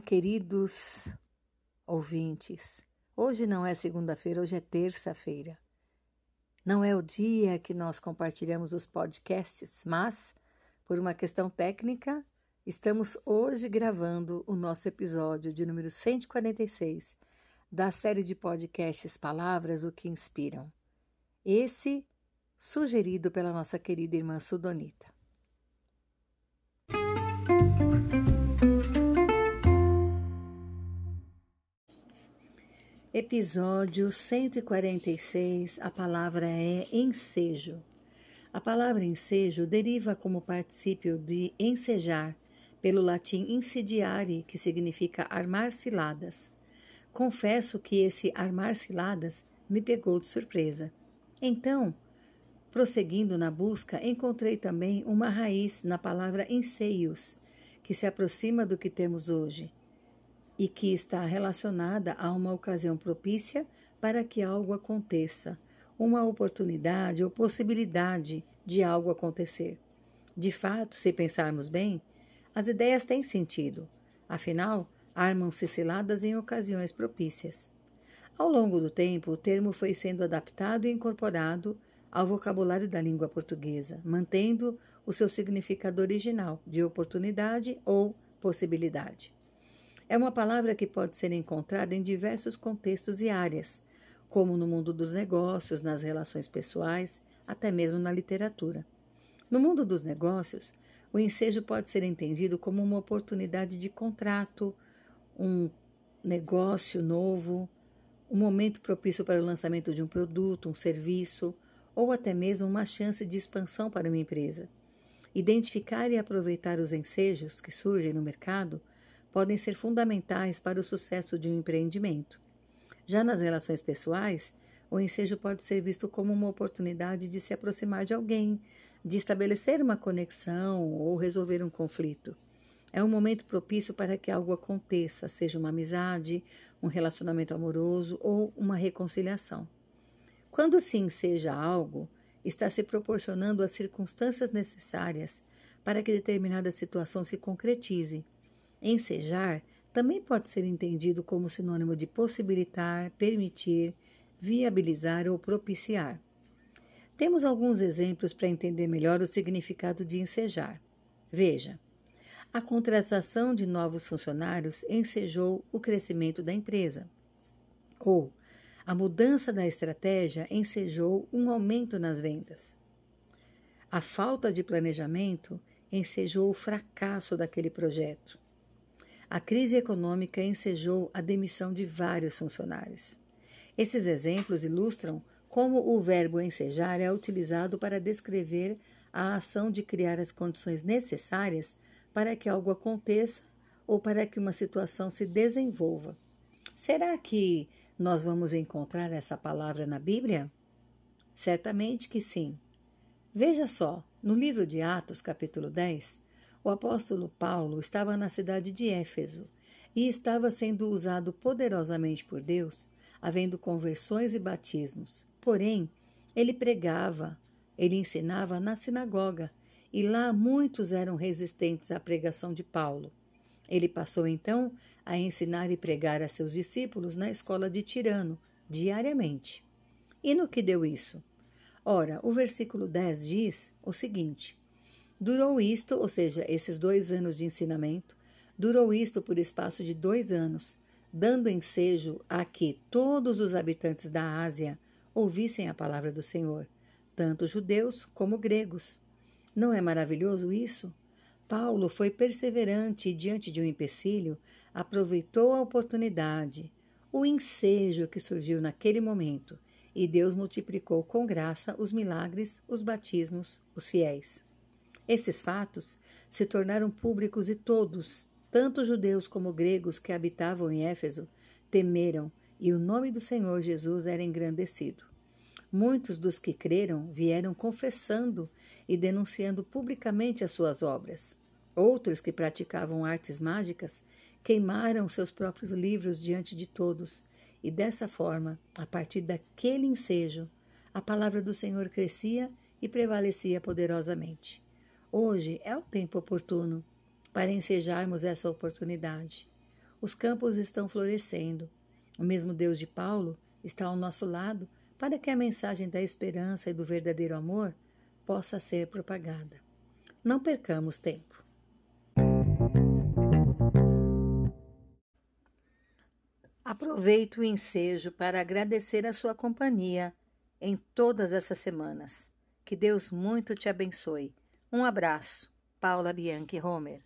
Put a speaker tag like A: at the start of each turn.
A: queridos ouvintes. Hoje não é segunda-feira, hoje é terça-feira. Não é o dia que nós compartilhamos os podcasts, mas, por uma questão técnica, estamos hoje gravando o nosso episódio de número 146 da série de podcasts Palavras o que Inspiram. Esse sugerido pela nossa querida irmã Sudonita. Episódio 146, a palavra é ensejo. A palavra ensejo deriva como particípio de ensejar, pelo latim insidiare, que significa armar ciladas. Confesso que esse armar ciladas me pegou de surpresa. Então, prosseguindo na busca, encontrei também uma raiz na palavra enseios, que se aproxima do que temos hoje e que está relacionada a uma ocasião propícia para que algo aconteça, uma oportunidade ou possibilidade de algo acontecer. De fato, se pensarmos bem, as ideias têm sentido, afinal, armam-se ciladas em ocasiões propícias. Ao longo do tempo, o termo foi sendo adaptado e incorporado ao vocabulário da língua portuguesa, mantendo o seu significado original de oportunidade ou possibilidade. É uma palavra que pode ser encontrada em diversos contextos e áreas, como no mundo dos negócios, nas relações pessoais, até mesmo na literatura. No mundo dos negócios, o ensejo pode ser entendido como uma oportunidade de contrato, um negócio novo, um momento propício para o lançamento de um produto, um serviço, ou até mesmo uma chance de expansão para uma empresa. Identificar e aproveitar os ensejos que surgem no mercado podem ser fundamentais para o sucesso de um empreendimento. Já nas relações pessoais, o ensejo pode ser visto como uma oportunidade de se aproximar de alguém, de estabelecer uma conexão ou resolver um conflito. É um momento propício para que algo aconteça, seja uma amizade, um relacionamento amoroso ou uma reconciliação. Quando se enseja algo, está se proporcionando as circunstâncias necessárias para que determinada situação se concretize Ensejar também pode ser entendido como sinônimo de possibilitar, permitir, viabilizar ou propiciar. Temos alguns exemplos para entender melhor o significado de ensejar. Veja, a contratação de novos funcionários ensejou o crescimento da empresa. Ou, a mudança da estratégia ensejou um aumento nas vendas. A falta de planejamento ensejou o fracasso daquele projeto. A crise econômica ensejou a demissão de vários funcionários. Esses exemplos ilustram como o verbo ensejar é utilizado para descrever a ação de criar as condições necessárias para que algo aconteça ou para que uma situação se desenvolva. Será que nós vamos encontrar essa palavra na Bíblia? Certamente que sim. Veja só, no livro de Atos, capítulo 10, o apóstolo Paulo estava na cidade de Éfeso e estava sendo usado poderosamente por Deus, havendo conversões e batismos. Porém, ele pregava, ele ensinava na sinagoga, e lá muitos eram resistentes à pregação de Paulo. Ele passou então a ensinar e pregar a seus discípulos na escola de Tirano, diariamente. E no que deu isso? Ora, o versículo 10 diz o seguinte: Durou isto, ou seja, esses dois anos de ensinamento, durou isto por espaço de dois anos, dando ensejo a que todos os habitantes da Ásia ouvissem a palavra do Senhor, tanto judeus como gregos. Não é maravilhoso isso? Paulo foi perseverante e, diante de um empecilho, aproveitou a oportunidade, o ensejo que surgiu naquele momento, e Deus multiplicou com graça os milagres, os batismos, os fiéis. Esses fatos se tornaram públicos e todos, tanto judeus como gregos que habitavam em Éfeso, temeram e o nome do Senhor Jesus era engrandecido. Muitos dos que creram vieram confessando e denunciando publicamente as suas obras. Outros que praticavam artes mágicas queimaram seus próprios livros diante de todos, e dessa forma, a partir daquele ensejo, a palavra do Senhor crescia e prevalecia poderosamente. Hoje é o tempo oportuno para ensejarmos essa oportunidade. Os campos estão florescendo. O mesmo Deus de Paulo está ao nosso lado para que a mensagem da esperança e do verdadeiro amor possa ser propagada. Não percamos tempo. Aproveito o ensejo para agradecer a sua companhia em todas essas semanas. Que Deus muito te abençoe. Um abraço, Paula Bianchi Homer.